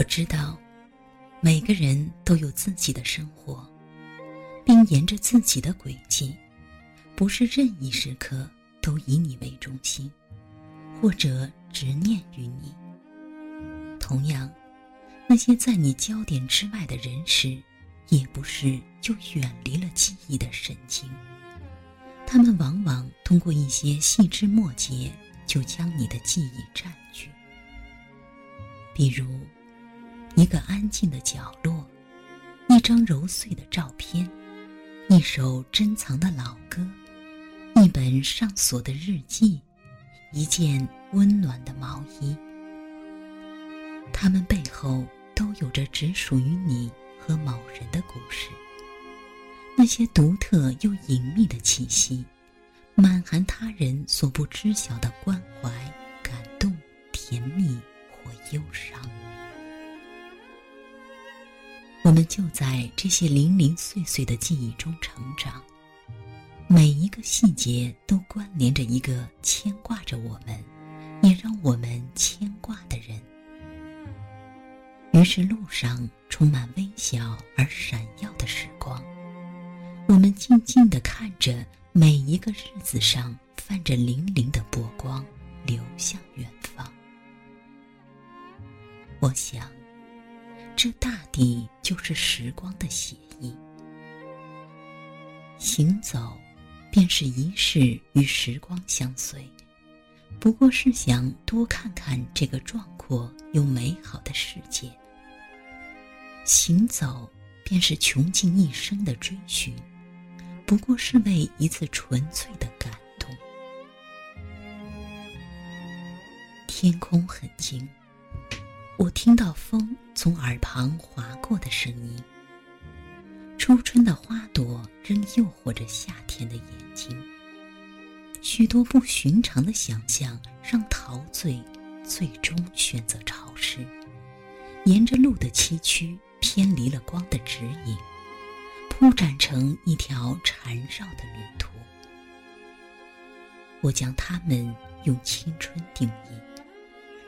我知道，每个人都有自己的生活，并沿着自己的轨迹，不是任意时刻都以你为中心，或者执念于你。同样，那些在你焦点之外的人时，也不是就远离了记忆的神经。他们往往通过一些细枝末节，就将你的记忆占据。比如，一个安静的角落，一张揉碎的照片，一首珍藏的老歌，一本上锁的日记，一件温暖的毛衣。他们背后都有着只属于你和某人的故事。那些独特又隐秘的气息，满含他人所不知晓的关怀、感动、甜蜜或忧伤。我们就在这些零零碎碎的记忆中成长，每一个细节都关联着一个牵挂着我们，也让我们牵挂的人。于是，路上充满微笑而闪耀的时光。我们静静地看着每一个日子上泛着粼粼的波光流向远方。我想，这大抵就是时光的写意。行走，便是一世与时光相随，不过是想多看看这个壮阔又美好的世界。行走，便是穷尽一生的追寻。不过是为一次纯粹的感动。天空很静，我听到风从耳旁划过的声音。初春的花朵仍诱惑着夏天的眼睛。许多不寻常的想象让陶醉最终选择潮湿，沿着路的崎岖偏离了光的指引。铺展成一条缠绕的旅途，我将它们用青春定义，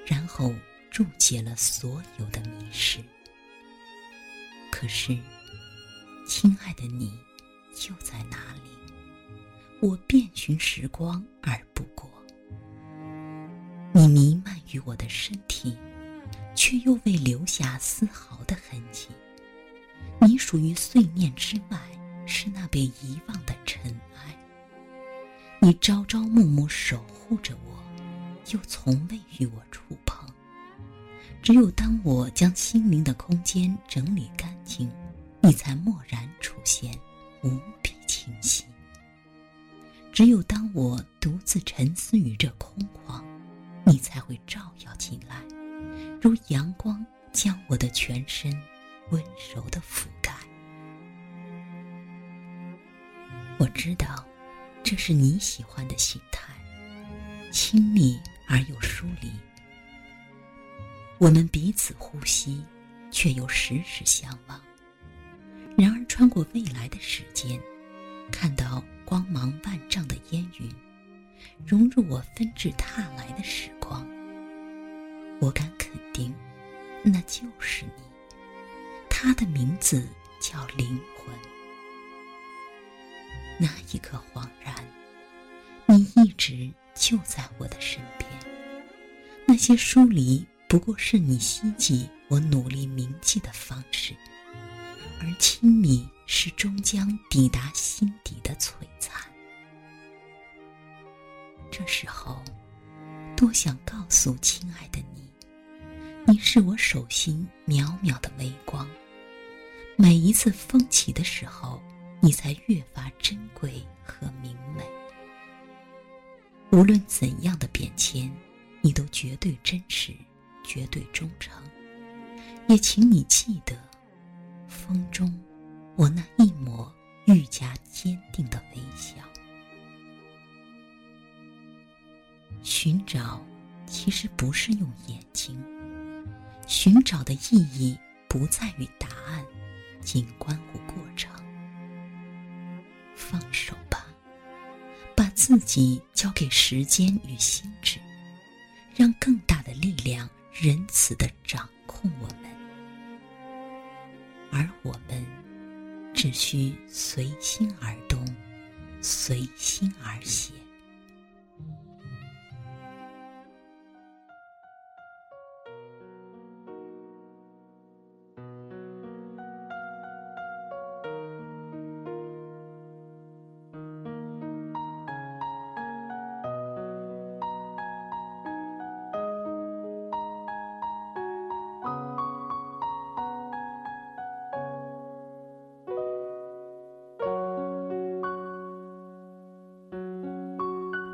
然后注解了所有的迷失。可是，亲爱的你，又在哪里？我遍寻时光而不过，你弥漫于我的身体，却又未留下丝毫的痕迹。你属于碎念之外，是那被遗忘的尘埃。你朝朝暮暮守护着我，又从未与我触碰。只有当我将心灵的空间整理干净，你才蓦然出现，无比清晰。只有当我独自沉思于这空旷，你才会照耀进来，如阳光将我的全身。温柔的覆盖，我知道，这是你喜欢的心态，亲密而又疏离。我们彼此呼吸，却又时时相望。然而，穿过未来的时间，看到光芒万丈的烟云，融入我纷至沓来的时光，我敢肯定，那就是你。他的名字叫灵魂。那一刻恍然，你一直就在我的身边。那些疏离不过是你希冀我努力铭记的方式，而亲密是终将抵达心底的璀璨。这时候，多想告诉亲爱的你，你是我手心渺渺的微光。每一次风起的时候，你才越发珍贵和明媚。无论怎样的变迁，你都绝对真实，绝对忠诚。也请你记得，风中我那一抹愈加坚定的微笑。寻找，其实不是用眼睛。寻找的意义不在于答案。仅关乎过程。放手吧，把自己交给时间与心智，让更大的力仁慈的掌控我们。而我们只需随心而动随心而行。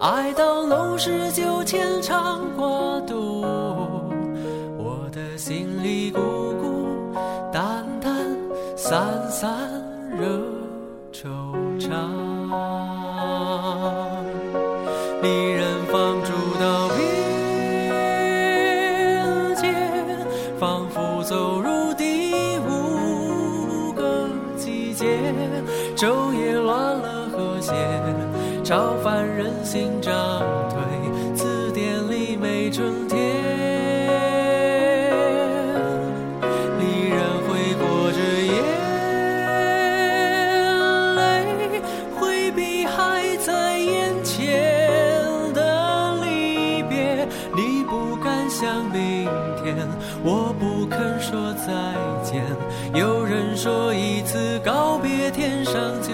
爱到浓时就牵肠挂肚，我的心里孤孤单单，散散惹惆怅。离人放逐到边界，仿佛走入第五个季节，昼夜乱了和谐。超凡人心涨退，字典里没春天。离人挥过着眼泪，回避还在眼前的离别。你不敢想明天，我不肯说再见。有人说一次告别，天上就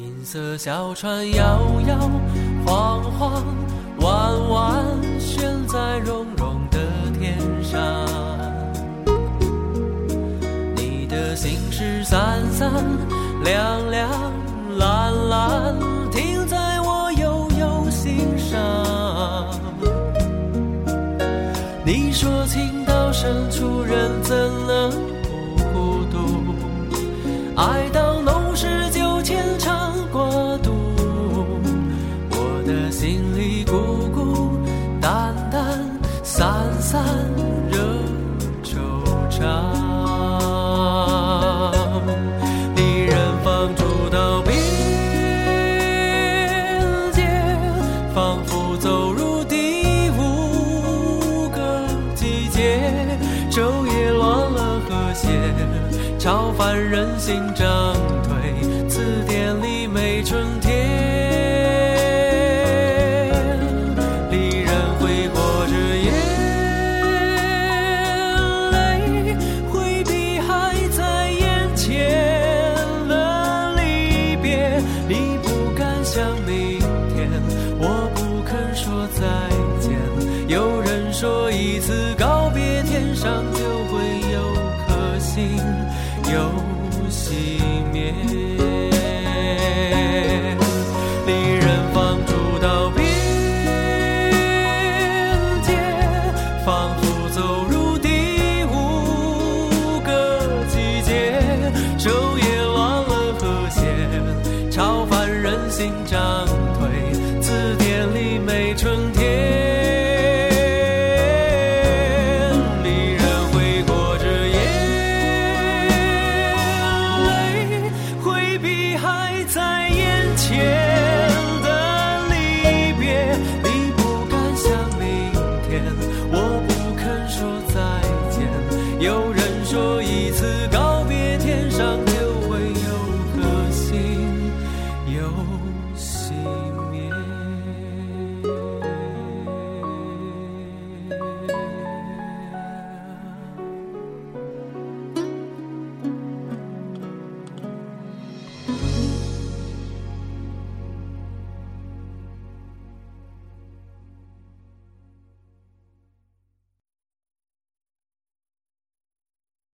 银色小船摇摇晃晃，处人怎能不孤独？爱心涨